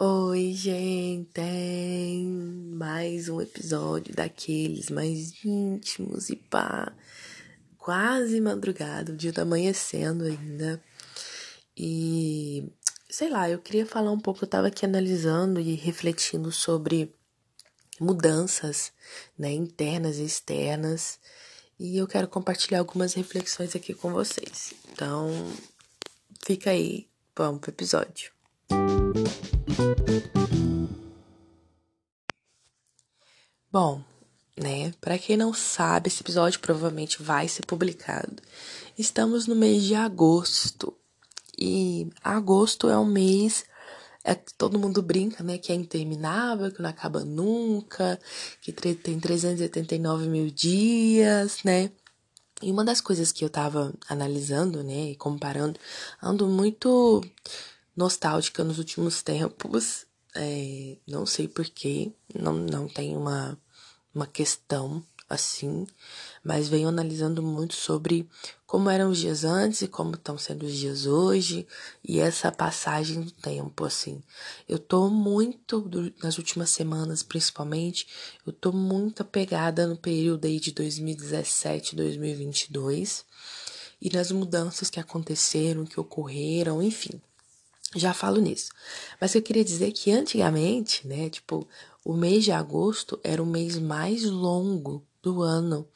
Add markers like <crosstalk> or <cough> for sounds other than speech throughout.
Oi, gente! Mais um episódio daqueles mais íntimos e pá, quase madrugada, o dia tá amanhecendo ainda. E sei lá, eu queria falar um pouco, eu tava aqui analisando e refletindo sobre mudanças, né, internas e externas, e eu quero compartilhar algumas reflexões aqui com vocês. Então, fica aí, vamos pro episódio. Bom, né? Para quem não sabe, esse episódio provavelmente vai ser publicado. Estamos no mês de agosto. E agosto é um mês é todo mundo brinca, né? Que é interminável, que não acaba nunca, que tem 389 mil dias, né? E uma das coisas que eu tava analisando, né, e comparando, ando muito nostálgica nos últimos tempos. É, não sei porquê, não, não tem uma, uma questão assim, mas venho analisando muito sobre como eram os dias antes e como estão sendo os dias hoje e essa passagem do tempo, assim. Eu tô muito, nas últimas semanas principalmente, eu tô muito apegada no período aí de 2017, 2022 e nas mudanças que aconteceram, que ocorreram, enfim. Já falo nisso. Mas eu queria dizer que antigamente, né, tipo, o mês de agosto era o mês mais longo do ano.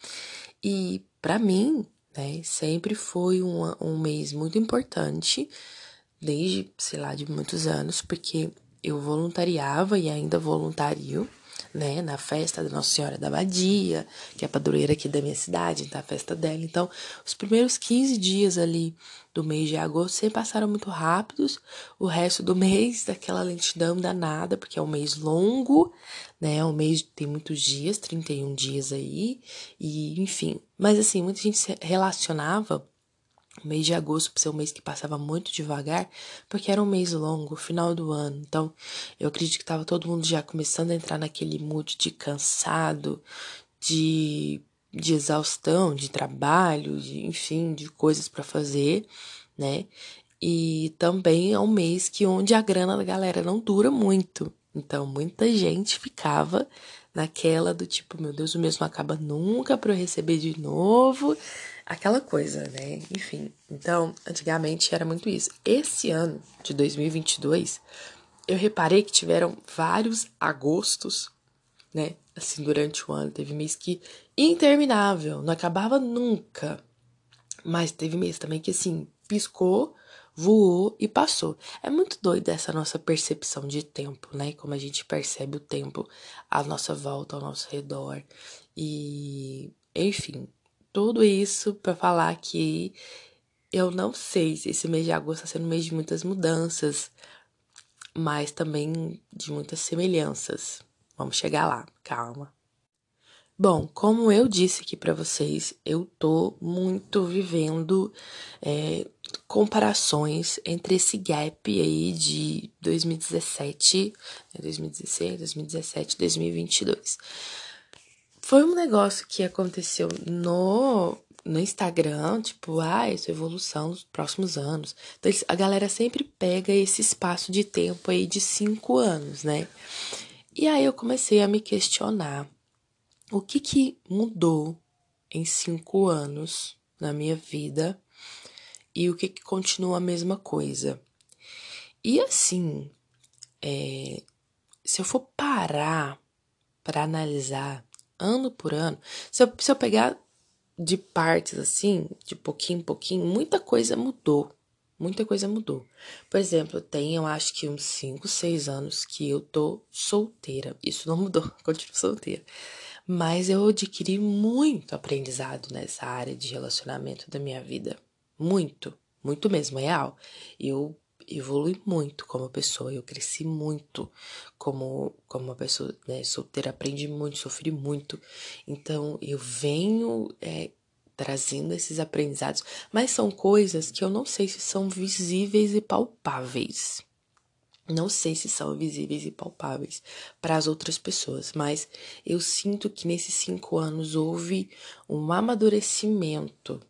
E para mim, né, sempre foi um, um mês muito importante, desde, sei lá, de muitos anos, porque eu voluntariava e ainda voluntario né, na festa da Nossa Senhora da Abadia, que é a padroeira aqui da minha cidade, então a festa dela. Então, os primeiros 15 dias ali do mês de agosto sempre passaram muito rápidos, o resto do <laughs> mês daquela lentidão danada, porque é um mês longo, né, um mês tem muitos dias, 31 dias aí, e enfim. Mas assim, muita gente se relacionava o mês de agosto, por ser um mês que passava muito devagar, porque era um mês longo, final do ano. Então, eu acredito que estava todo mundo já começando a entrar naquele mood de cansado, de, de exaustão, de trabalho, de, enfim, de coisas para fazer, né? E também é um mês que onde a grana da galera não dura muito. Então, muita gente ficava naquela do tipo, meu Deus, o mês não acaba nunca para eu receber de novo aquela coisa, né? Enfim, então, antigamente era muito isso. Esse ano de 2022, eu reparei que tiveram vários agostos, né? Assim, durante o ano. Teve mês que interminável, não acabava nunca. Mas teve mês também que, assim, piscou, voou e passou. É muito doido essa nossa percepção de tempo, né? Como a gente percebe o tempo à nossa volta, ao nosso redor. E, enfim, tudo isso para falar que eu não sei se esse mês de agosto está sendo um mês de muitas mudanças, mas também de muitas semelhanças. Vamos chegar lá, calma. Bom, como eu disse aqui para vocês, eu tô muito vivendo é, comparações entre esse gap aí de 2017, 2016, 2017, 2022 foi um negócio que aconteceu no, no Instagram, tipo, ah, essa evolução nos próximos anos. Então, a galera sempre pega esse espaço de tempo aí de cinco anos, né? E aí eu comecei a me questionar o que que mudou em cinco anos na minha vida e o que que continua a mesma coisa. E assim, é, se eu for parar para analisar ano por ano. Se eu, se eu pegar de partes assim, de pouquinho em pouquinho, muita coisa mudou. Muita coisa mudou. Por exemplo, tem, eu acho que uns 5, 6 anos que eu tô solteira. Isso não mudou, <laughs> continuo solteira. Mas eu adquiri muito aprendizado nessa área de relacionamento da minha vida. Muito, muito mesmo, real. Eu evolui muito como pessoa, eu cresci muito como, como uma pessoa né, solteira, aprendi muito, sofri muito. Então eu venho é, trazendo esses aprendizados, mas são coisas que eu não sei se são visíveis e palpáveis. Não sei se são visíveis e palpáveis para as outras pessoas, mas eu sinto que nesses cinco anos houve um amadurecimento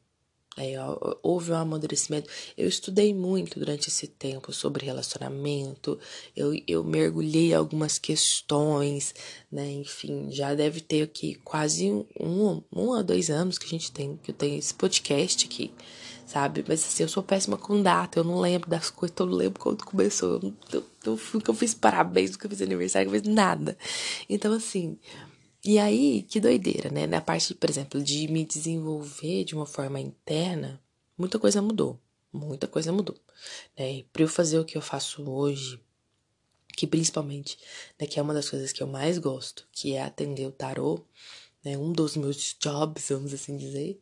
Aí, houve um amadurecimento. Eu estudei muito durante esse tempo sobre relacionamento. Eu, eu mergulhei algumas questões, né? Enfim, já deve ter aqui quase um, um a dois anos que a gente tem, que eu tenho esse podcast aqui, sabe? Mas assim, eu sou péssima com data, eu não lembro das coisas, eu não lembro quando começou. Eu, eu, eu, nunca fiz parabéns, nunca fiz aniversário, nunca fiz nada. Então, assim, e aí, que doideira, né? Na parte, por exemplo, de me desenvolver de uma forma interna, muita coisa mudou. Muita coisa mudou. Né? Pra eu fazer o que eu faço hoje, que principalmente, né, que é uma das coisas que eu mais gosto, que é atender o tarô, né, um dos meus jobs, vamos assim dizer,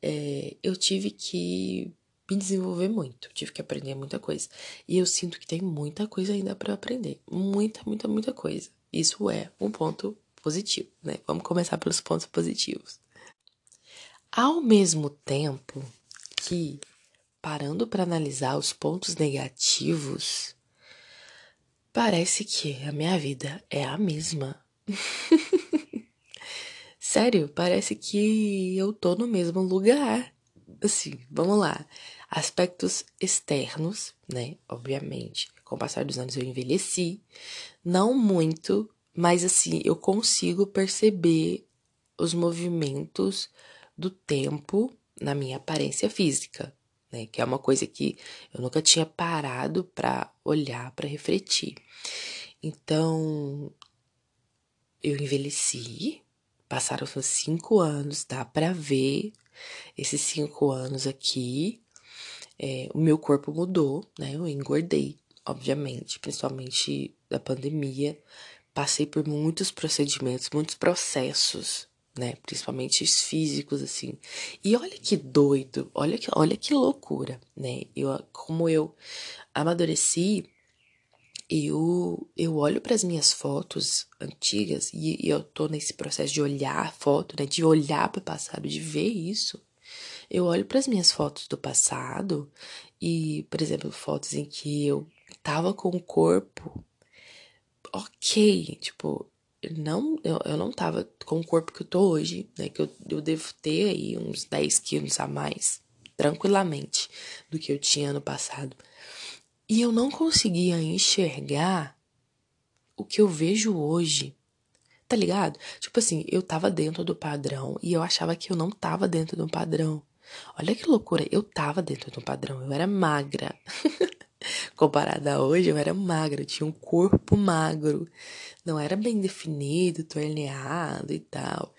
é, eu tive que me desenvolver muito, tive que aprender muita coisa. E eu sinto que tem muita coisa ainda para aprender, muita, muita, muita coisa. Isso é um ponto positivo, né? Vamos começar pelos pontos positivos. Ao mesmo tempo que, parando para analisar os pontos negativos, parece que a minha vida é a mesma. <laughs> Sério, parece que eu tô no mesmo lugar. Assim, vamos lá. Aspectos externos, né? Obviamente, com o passar dos anos eu envelheci. Não muito, mas assim, eu consigo perceber os movimentos do tempo na minha aparência física, né? Que é uma coisa que eu nunca tinha parado para olhar, para refletir. Então, eu envelheci, passaram os cinco anos, dá para ver esses cinco anos aqui. É, o meu corpo mudou, né? Eu engordei, obviamente, principalmente da pandemia passei por muitos procedimentos, muitos processos, né? Principalmente físicos, assim. E olha que doido, olha que, olha que loucura, né? Eu, como eu amadureci, eu, eu olho para as minhas fotos antigas e, e, eu tô nesse processo de olhar a foto, né? De olhar para o passado, de ver isso. Eu olho para as minhas fotos do passado e, por exemplo, fotos em que eu tava com o corpo ok, tipo, não, eu, eu não tava com o corpo que eu tô hoje, né? Que eu, eu devo ter aí uns 10 quilos a mais, tranquilamente, do que eu tinha no passado. E eu não conseguia enxergar o que eu vejo hoje. Tá ligado? Tipo assim, eu tava dentro do padrão e eu achava que eu não tava dentro do padrão. Olha que loucura, eu tava dentro do padrão, eu era magra. <laughs> <laughs> Comparada a hoje, eu era magra, eu tinha um corpo magro, não era bem definido, torneado e tal.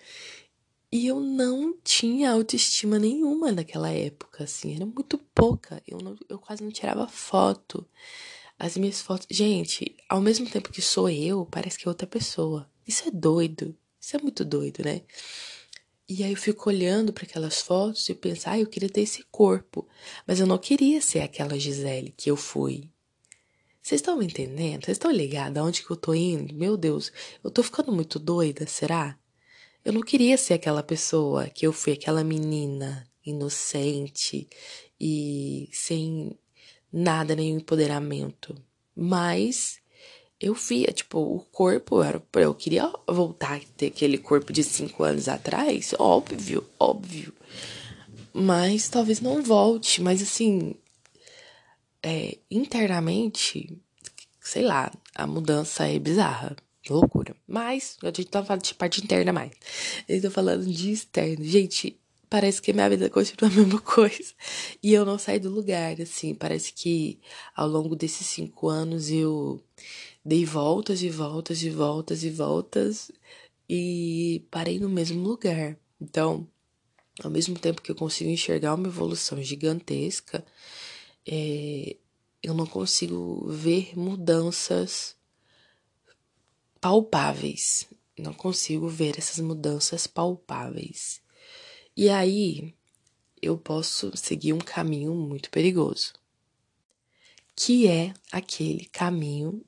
E eu não tinha autoestima nenhuma naquela época, assim, era muito pouca. Eu, não, eu quase não tirava foto. As minhas fotos. Gente, ao mesmo tempo que sou eu, parece que é outra pessoa. Isso é doido. Isso é muito doido, né? E aí eu fico olhando para aquelas fotos e penso, ah, eu queria ter esse corpo, mas eu não queria ser aquela Gisele que eu fui. Vocês estão me entendendo? Vocês estão ligados aonde que eu tô indo? Meu Deus, eu tô ficando muito doida, será? Eu não queria ser aquela pessoa que eu fui, aquela menina inocente e sem nada, nenhum empoderamento. Mas eu via, tipo, o corpo era. Eu queria voltar a ter aquele corpo de cinco anos atrás, óbvio, óbvio. Mas talvez não volte, mas assim. É, internamente, sei lá, a mudança é bizarra. Loucura. Mas, a gente tá falando de parte interna mais. Eu tô falando de externo. Gente, parece que minha vida continua a mesma <laughs> coisa. E eu não saio do lugar, assim. Parece que ao longo desses cinco anos eu Dei voltas e voltas e voltas e voltas e parei no mesmo lugar. Então, ao mesmo tempo que eu consigo enxergar uma evolução gigantesca, é, eu não consigo ver mudanças palpáveis. Não consigo ver essas mudanças palpáveis. E aí eu posso seguir um caminho muito perigoso, que é aquele caminho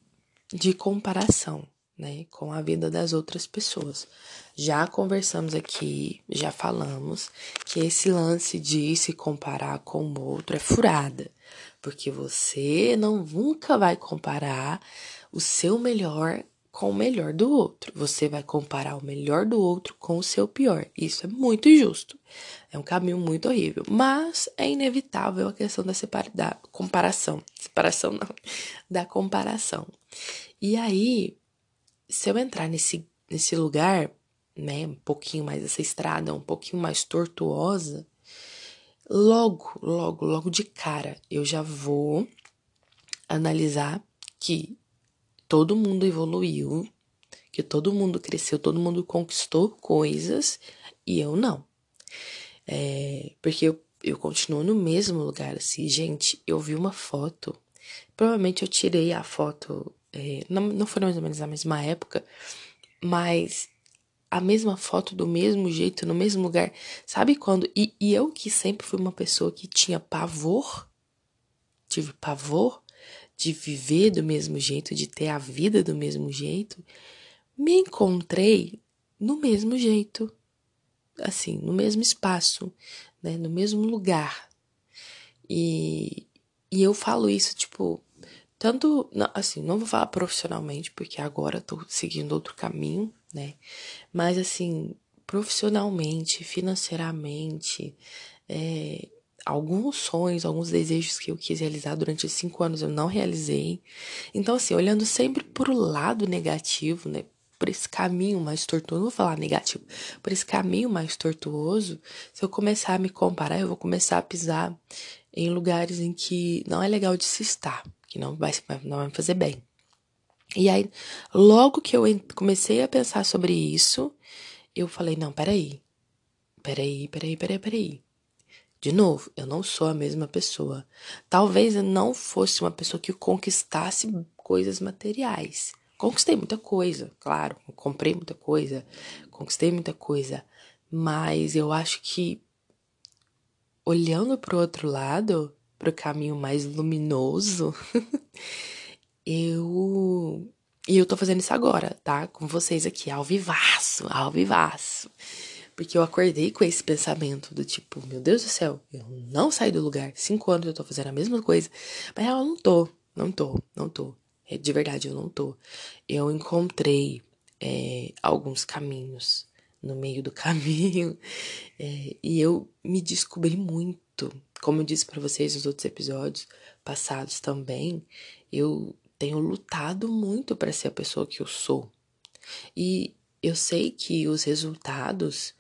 de comparação, né, com a vida das outras pessoas. Já conversamos aqui, já falamos que esse lance de se comparar com o outro é furada, porque você não nunca vai comparar o seu melhor com o melhor do outro. Você vai comparar o melhor do outro com o seu pior. Isso é muito injusto. É um caminho muito horrível. Mas é inevitável a questão da, separa da comparação. <laughs> Separação não. Da comparação. E aí, se eu entrar nesse, nesse lugar, né, um pouquinho mais essa estrada, um pouquinho mais tortuosa, logo, logo, logo de cara, eu já vou analisar que todo mundo evoluiu, que todo mundo cresceu, todo mundo conquistou coisas e eu não. É, porque eu, eu continuo no mesmo lugar, assim, gente, eu vi uma foto, provavelmente eu tirei a foto, é, não, não foi mais ou menos na mesma época, mas a mesma foto do mesmo jeito, no mesmo lugar. Sabe quando? E, e eu que sempre fui uma pessoa que tinha pavor, tive pavor de viver do mesmo jeito, de ter a vida do mesmo jeito, me encontrei no mesmo jeito, assim, no mesmo espaço, né, no mesmo lugar. E, e eu falo isso, tipo, tanto, assim, não vou falar profissionalmente, porque agora tô seguindo outro caminho, né, mas, assim, profissionalmente, financeiramente, é, alguns sonhos, alguns desejos que eu quis realizar durante cinco anos eu não realizei. Então, assim, olhando sempre por o lado negativo, né? Por esse caminho mais tortuoso, não vou falar negativo, por esse caminho mais tortuoso, se eu começar a me comparar, eu vou começar a pisar em lugares em que não é legal de se estar, que não vai, não vai me fazer bem. E aí, logo que eu comecei a pensar sobre isso, eu falei: não, peraí, peraí, peraí, peraí, peraí. De novo, eu não sou a mesma pessoa. Talvez eu não fosse uma pessoa que conquistasse coisas materiais. Conquistei muita coisa, claro, comprei muita coisa, conquistei muita coisa, mas eu acho que olhando para o outro lado, para o caminho mais luminoso, <laughs> eu e eu tô fazendo isso agora, tá? Com vocês aqui, ao vivaço, ao vivaço. Porque eu acordei com esse pensamento do tipo, meu Deus do céu, eu não saí do lugar. Cinco anos eu tô fazendo a mesma coisa. Mas eu não tô, não tô, não tô. É, de verdade, eu não tô. Eu encontrei é, alguns caminhos no meio do <laughs> caminho é, e eu me descobri muito. Como eu disse para vocês nos outros episódios passados também, eu tenho lutado muito para ser a pessoa que eu sou. E eu sei que os resultados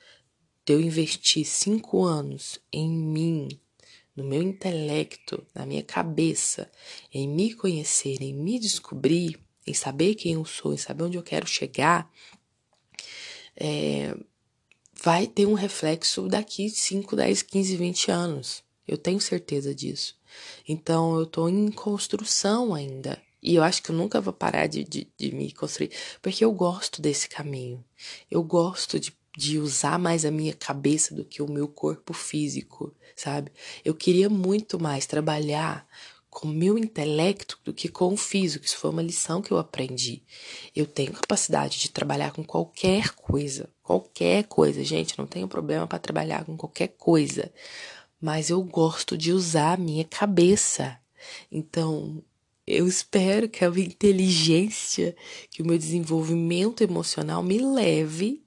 de eu investir cinco anos em mim, no meu intelecto, na minha cabeça, em me conhecer, em me descobrir, em saber quem eu sou, em saber onde eu quero chegar, é, vai ter um reflexo daqui 5, 10, 15, 20 anos. Eu tenho certeza disso. Então eu estou em construção ainda. E eu acho que eu nunca vou parar de, de, de me construir, porque eu gosto desse caminho. Eu gosto de de usar mais a minha cabeça do que o meu corpo físico, sabe? Eu queria muito mais trabalhar com o meu intelecto do que com o físico. Isso foi uma lição que eu aprendi. Eu tenho capacidade de trabalhar com qualquer coisa, qualquer coisa, gente, não tenho problema para trabalhar com qualquer coisa, mas eu gosto de usar a minha cabeça. Então, eu espero que a minha inteligência, que o meu desenvolvimento emocional me leve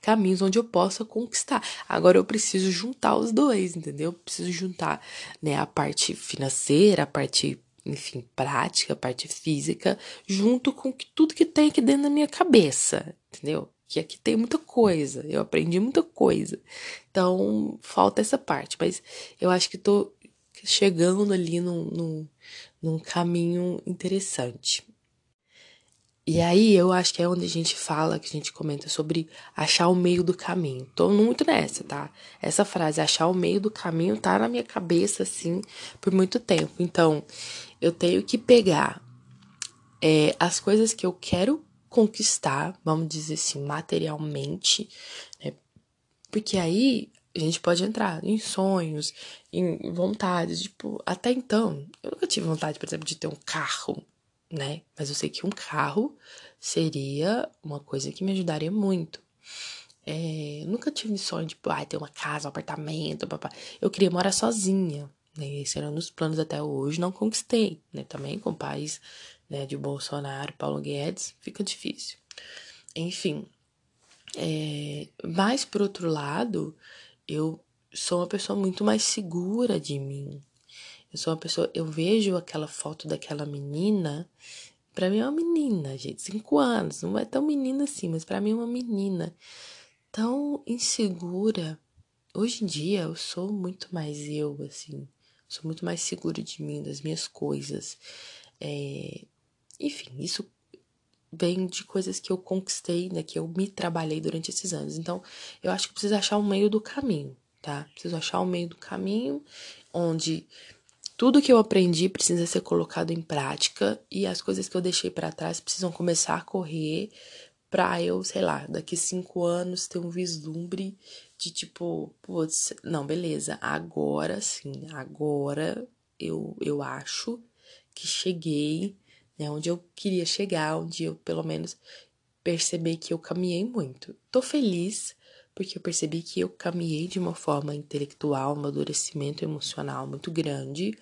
caminhos onde eu possa conquistar. Agora eu preciso juntar os dois, entendeu? Eu preciso juntar, né, a parte financeira, a parte, enfim, prática, a parte física, junto com tudo que tem aqui dentro da minha cabeça, entendeu? Que aqui tem muita coisa, eu aprendi muita coisa. Então, falta essa parte, mas eu acho que tô chegando ali num, num, num caminho interessante. E aí eu acho que é onde a gente fala, que a gente comenta sobre achar o meio do caminho. Tô muito nessa, tá? Essa frase, achar o meio do caminho, tá na minha cabeça, assim, por muito tempo. Então, eu tenho que pegar é, as coisas que eu quero conquistar, vamos dizer assim, materialmente, né? Porque aí a gente pode entrar em sonhos, em vontades, tipo, até então, eu nunca tive vontade, por exemplo, de ter um carro, né? Mas eu sei que um carro seria uma coisa que me ajudaria muito. É, nunca tive sonho de, ah, ter uma casa, um apartamento, papá. Eu queria morar sozinha, né? Esse era um dos planos até hoje, não conquistei, né? Também com pais, né, de Bolsonaro, Paulo Guedes, fica difícil. Enfim, é, mas por outro lado, eu sou uma pessoa muito mais segura de mim. Eu sou uma pessoa, eu vejo aquela foto daquela menina, para mim é uma menina, gente, cinco anos, não é tão menina assim, mas para mim é uma menina tão insegura. Hoje em dia eu sou muito mais eu, assim, sou muito mais segura de mim, das minhas coisas. É, enfim, isso vem de coisas que eu conquistei, né, que eu me trabalhei durante esses anos. Então, eu acho que preciso achar um meio do caminho, tá? Preciso achar um meio do caminho onde tudo que eu aprendi precisa ser colocado em prática e as coisas que eu deixei para trás precisam começar a correr pra eu, sei lá, daqui cinco anos ter um vislumbre de tipo, putz, não, beleza, agora sim, agora eu, eu acho que cheguei né? Onde eu queria chegar, onde eu pelo menos percebi que eu caminhei muito. Tô feliz porque eu percebi que eu caminhei de uma forma intelectual, um amadurecimento emocional muito grande,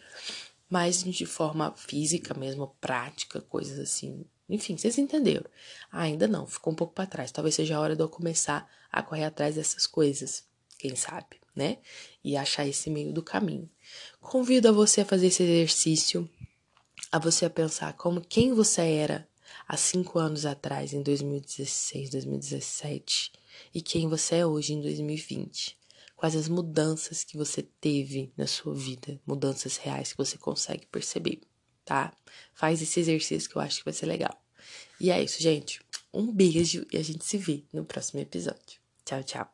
mas de forma física mesmo, prática, coisas assim. Enfim, vocês entenderam. Ainda não, ficou um pouco para trás. Talvez seja a hora de eu começar a correr atrás dessas coisas, quem sabe, né? E achar esse meio do caminho. Convido a você a fazer esse exercício a você a pensar como quem você era há cinco anos atrás, em 2016, 2017, e quem você é hoje em 2020. Quais as mudanças que você teve na sua vida, mudanças reais que você consegue perceber, tá? Faz esse exercício que eu acho que vai ser legal. E é isso, gente. Um beijo e a gente se vê no próximo episódio. Tchau, tchau.